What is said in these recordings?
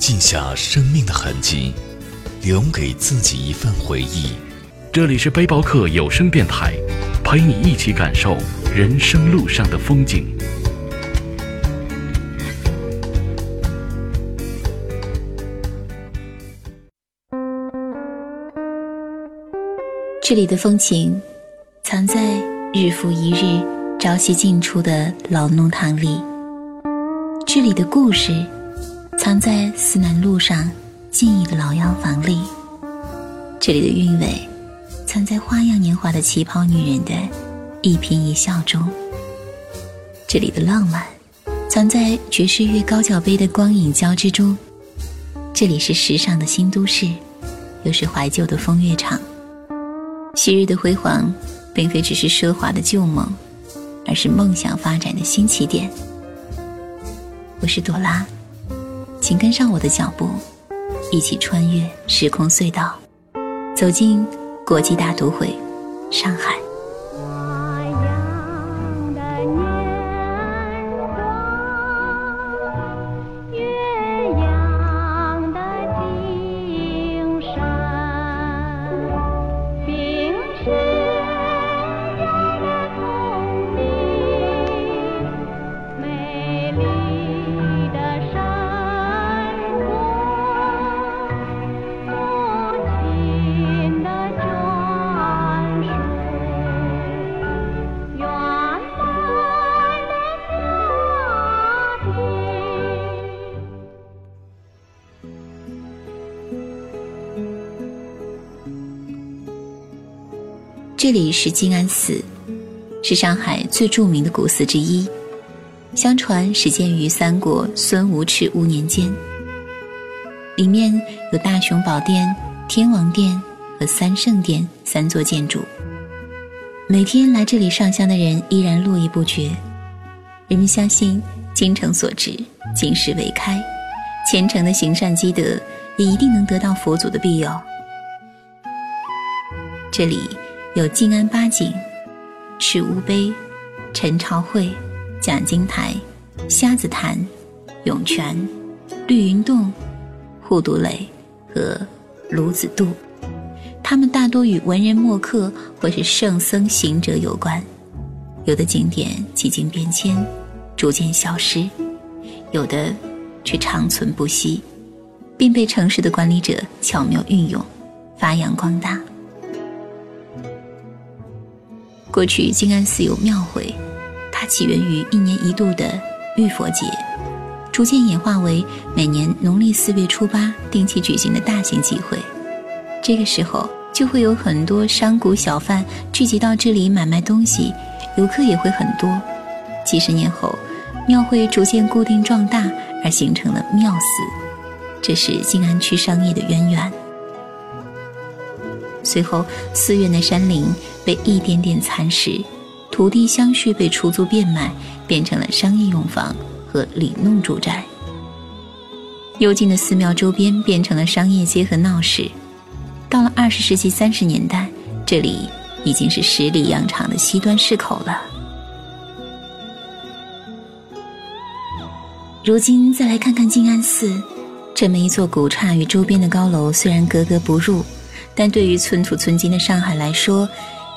记下生命的痕迹，留给自己一份回忆。这里是背包客有声电台，陪你一起感受人生路上的风景。这里的风情，藏在日复一日朝夕进出的老弄堂里；这里的故事，藏在思南路上静谧的老洋房里；这里的韵味，藏在花样年华的旗袍女人的一颦一笑中；这里的浪漫，藏在爵士乐高脚杯的光影交织中；这里是时尚的新都市，又是怀旧的风月场。昔日的辉煌，并非只是奢华的旧梦，而是梦想发展的新起点。我是朵拉，请跟上我的脚步，一起穿越时空隧道，走进国际大都会——上海。这里是静安寺，是上海最著名的古寺之一。相传始建于三国孙吴赤乌年间，里面有大雄宝殿、天王殿和三圣殿三座建筑。每天来这里上香的人依然络绎不绝。人们相信，精诚所至，金石为开，虔诚的行善积德，也一定能得到佛祖的庇佑。这里有静安八景、赤乌碑、陈朝会、讲经台、瞎子潭、涌泉、绿云洞、护犊垒和卢子渡，它们大多与文人墨客或是圣僧行者有关。有的景点几经变迁，逐渐消失；有的却长存不息，并被城市的管理者巧妙运用，发扬光大。过去静安寺有庙会，它起源于一年一度的浴佛节，逐渐演化为每年农历四月初八定期举行的大型集会。这个时候，就会有很多商贾小贩聚集到这里买卖东西，游客也会很多。几十年后，庙会逐渐固定壮大，而形成了庙寺，这是静安区商业的渊源。随后，寺院的山林被一点点蚕食，土地相续被出租变卖，变成了商业用房和里弄住宅。幽静的寺庙周边变成了商业街和闹市。到了二十世纪三十年代，这里已经是十里洋场的西端市口了。如今再来看看静安寺，这么一座古刹与周边的高楼虽然格格不入，但对于寸土寸金的上海来说，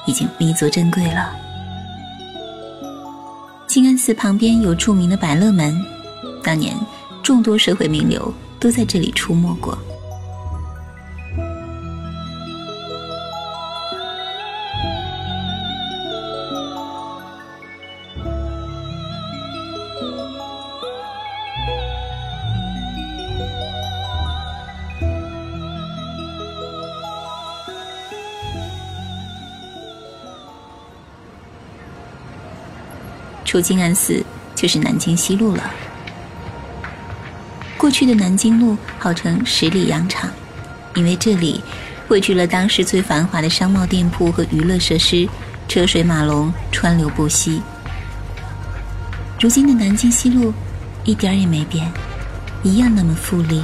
已经弥足珍贵了。静安寺旁边有著名的百乐门，当年众多社会名流都在这里出没过。出静安寺就是南京西路了。过去的南京路号称十里洋场，因为这里汇聚了当时最繁华的商贸店铺和娱乐设施，车水马龙，川流不息。如今的南京西路一点也没变，一样那么富丽，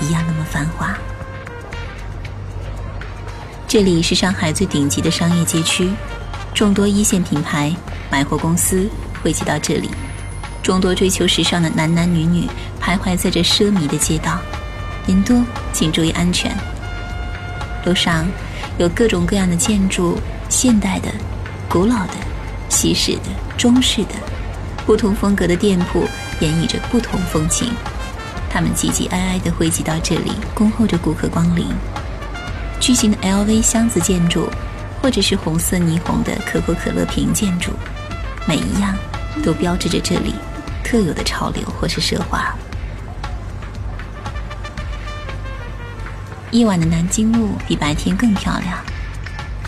一样那么繁华。这里是上海最顶级的商业街区，众多一线品牌、百货公司汇集到这里，众多追求时尚的男男女女徘徊在这奢靡的街道。人多，请注意安全。路上有各种各样的建筑，现代的、古老的、西式的、中式的，不同风格的店铺演绎着不同风情。他们挤挤挨挨地汇集到这里，恭候着顾客光临。巨型的 LV 箱子建筑，或者是红色霓虹的可口可乐瓶建筑，每一样都标志着这里特有的潮流或是奢华。夜晚的南京路比白天更漂亮，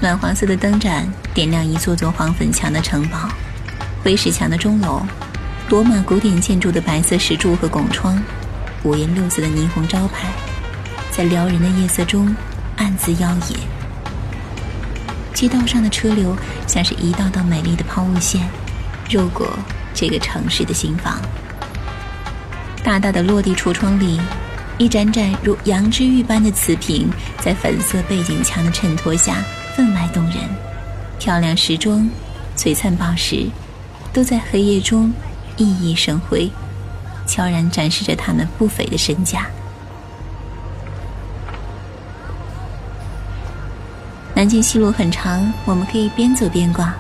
暖黄色的灯盏点亮一座座黄粉墙的城堡，灰石墙的钟楼，罗马古典建筑的白色石柱和拱窗，五颜六色的霓虹招牌，在撩人的夜色中暗自妖冶。街道上的车流像是一道道美丽的抛物线，绕过这个城市的心房。大大的落地橱窗里。一盏盏如羊脂玉般的瓷瓶，在粉色背景墙的衬托下分外动人。漂亮时装、璀璨宝石，都在黑夜中熠熠生辉，悄然展示着他们不菲的身价。南京西路很长，我们可以边走边逛。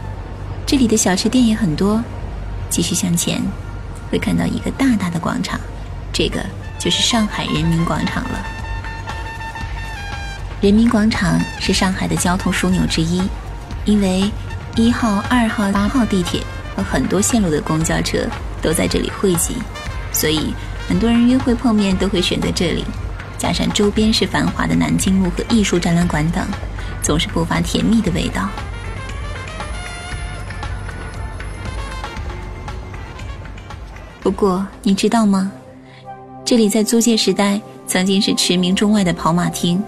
这里的小吃店也很多。继续向前，会看到一个大大的广场，这个。就是上海人民广场了。人民广场是上海的交通枢纽之一，因为一号、二号、八号地铁和很多线路的公交车都在这里汇集，所以很多人约会碰面都会选择这里。加上周边是繁华的南京路和艺术展览馆等，总是不乏甜蜜的味道。不过，你知道吗？这里在租界时代曾经是驰名中外的跑马厅。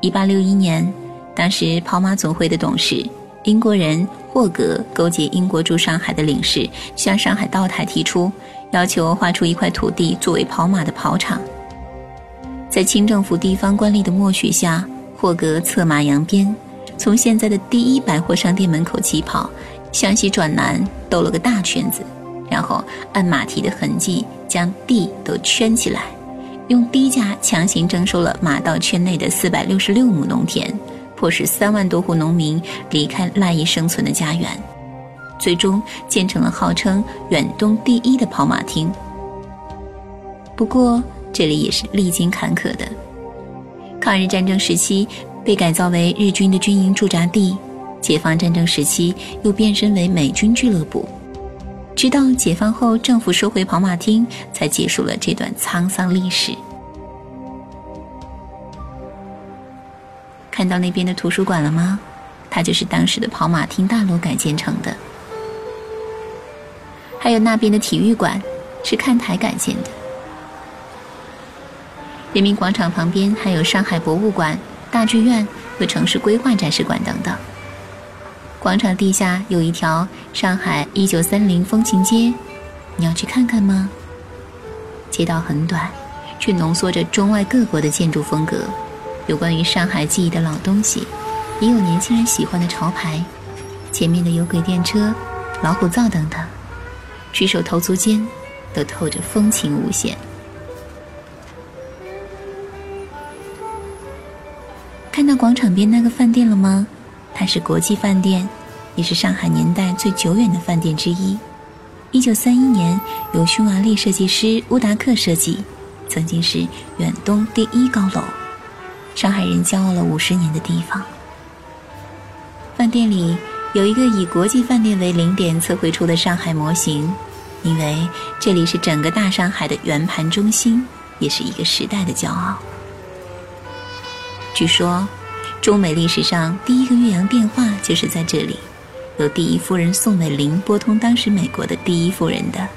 一八六一年，当时跑马总会的董事英国人霍格勾结英国驻上海的领事，向上海道台提出要求，划出一块土地作为跑马的跑场。在清政府地方官吏的默许下，霍格策马扬鞭，从现在的第一百货商店门口起跑，向西转南兜了个大圈子，然后按马蹄的痕迹。将地都圈起来，用低价强行征收了马道圈内的四百六十六亩农田，迫使三万多户农民离开赖以生存的家园，最终建成了号称远东第一的跑马厅。不过，这里也是历经坎坷的。抗日战争时期被改造为日军的军营驻扎地，解放战争时期又变身为美军俱乐部。直到解放后，政府收回跑马厅，才结束了这段沧桑历史。看到那边的图书馆了吗？它就是当时的跑马厅大楼改建成的。还有那边的体育馆，是看台改建的。人民广场旁边还有上海博物馆、大剧院和城市规划展示馆等等。广场地下有一条上海一九三零风情街，你要去看看吗？街道很短，却浓缩着中外各国的建筑风格，有关于上海记忆的老东西，也有年轻人喜欢的潮牌。前面的有轨电车、老虎灶等等，举手投足间都透着风情无限。看到广场边那个饭店了吗？它是国际饭店，也是上海年代最久远的饭店之一。一九三一年由匈牙利设计师乌达克设计，曾经是远东第一高楼，上海人骄傲了五十年的地方。饭店里有一个以国际饭店为零点测绘出的上海模型，因为这里是整个大上海的圆盘中心，也是一个时代的骄傲。据说。中美历史上第一个越洋电话就是在这里，由第一夫人宋美龄拨通当时美国的第一夫人的。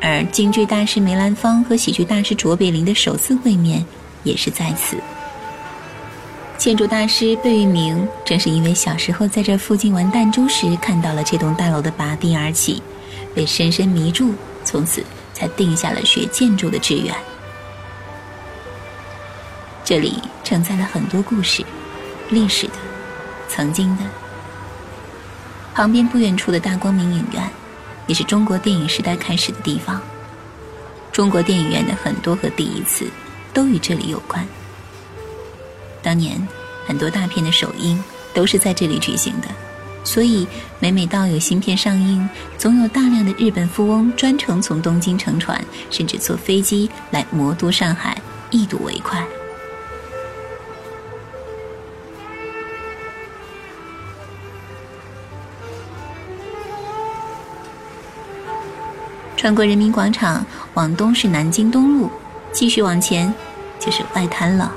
而京剧大师梅兰芳和喜剧大师卓别林的首次会面也是在此。建筑大师贝聿铭正是因为小时候在这附近玩弹珠时看到了这栋大楼的拔地而起，被深深迷住，从此才定下了学建筑的志愿。这里承载了很多故事，历史的，曾经的。旁边不远处的大光明影院，也是中国电影时代开始的地方。中国电影院的很多和第一次，都与这里有关。当年很多大片的首映都是在这里举行的，所以每每到有新片上映，总有大量的日本富翁专程从东京乘船，甚至坐飞机来魔都上海一睹为快。穿过人民广场，往东是南京东路，继续往前就是外滩了。